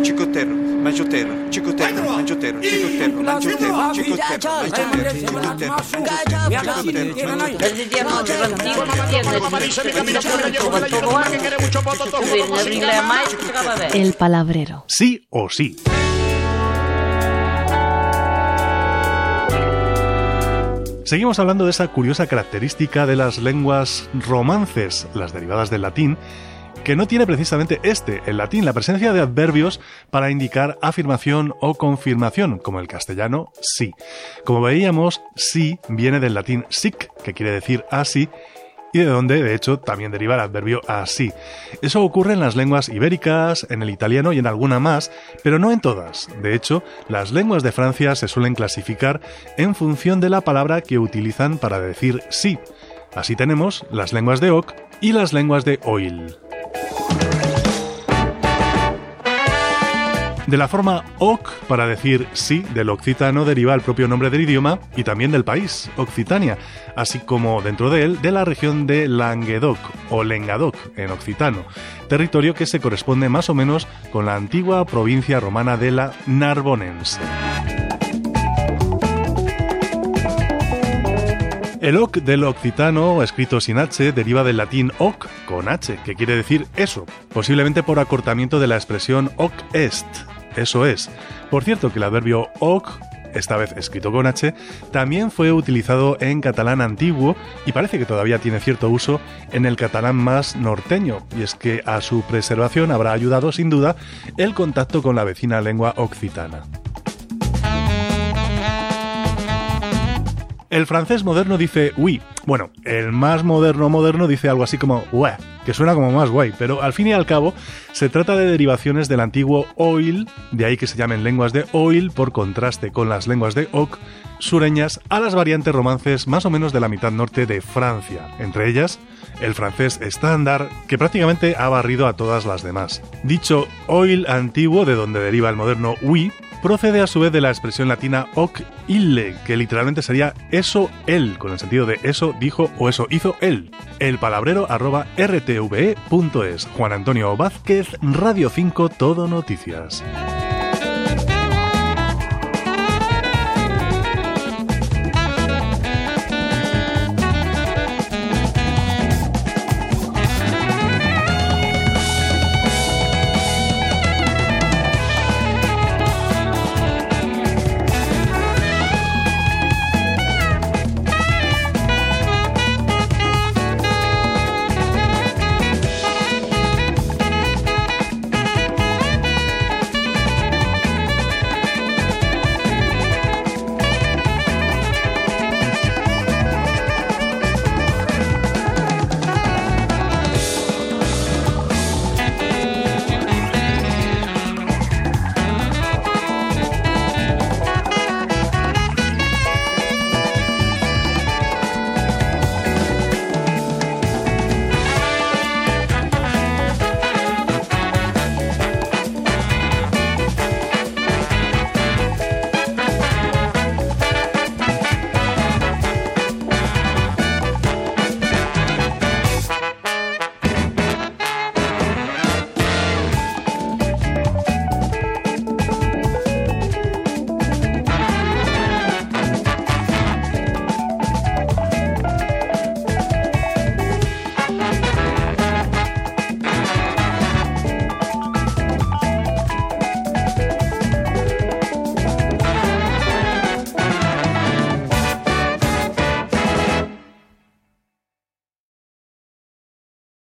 Chicotero, mangiotero, chicotero, mangiotero, chicotero, mangiotero, chicotero, El palabrero. Sí o sí. Seguimos hablando de esa curiosa característica de las lenguas romances, las derivadas del latín, que no tiene precisamente este, el latín, la presencia de adverbios para indicar afirmación o confirmación, como el castellano sí. Como veíamos, sí viene del latín sic, que quiere decir así, y de donde, de hecho, también deriva el adverbio así. Eso ocurre en las lenguas ibéricas, en el italiano y en alguna más, pero no en todas. De hecho, las lenguas de Francia se suelen clasificar en función de la palabra que utilizan para decir sí. Así tenemos las lenguas de Oc y las lenguas de Oil. De la forma oc para decir sí del occitano deriva el propio nombre del idioma y también del país, Occitania, así como dentro de él de la región de Languedoc o Lengadoc en occitano, territorio que se corresponde más o menos con la antigua provincia romana de la Narbonense. El oc del occitano, escrito sin H, deriva del latín oc con H, que quiere decir eso, posiblemente por acortamiento de la expresión oc est, eso es. Por cierto que el adverbio oc, esta vez escrito con H, también fue utilizado en catalán antiguo y parece que todavía tiene cierto uso en el catalán más norteño, y es que a su preservación habrá ayudado sin duda el contacto con la vecina lengua occitana. El francés moderno dice oui. Bueno, el más moderno moderno dice algo así como ouais, que suena como más guay, pero al fin y al cabo se trata de derivaciones del antiguo oil, de ahí que se llamen lenguas de oil por contraste con las lenguas de oc, sureñas a las variantes romances más o menos de la mitad norte de Francia, entre ellas el francés estándar, que prácticamente ha barrido a todas las demás. Dicho oil antiguo, de donde deriva el moderno oui, procede a su vez de la expresión latina hoc ille, que literalmente sería eso él, con el sentido de eso dijo o eso hizo él. El palabrero arroba rtve.es. Juan Antonio Vázquez, Radio 5, Todo Noticias.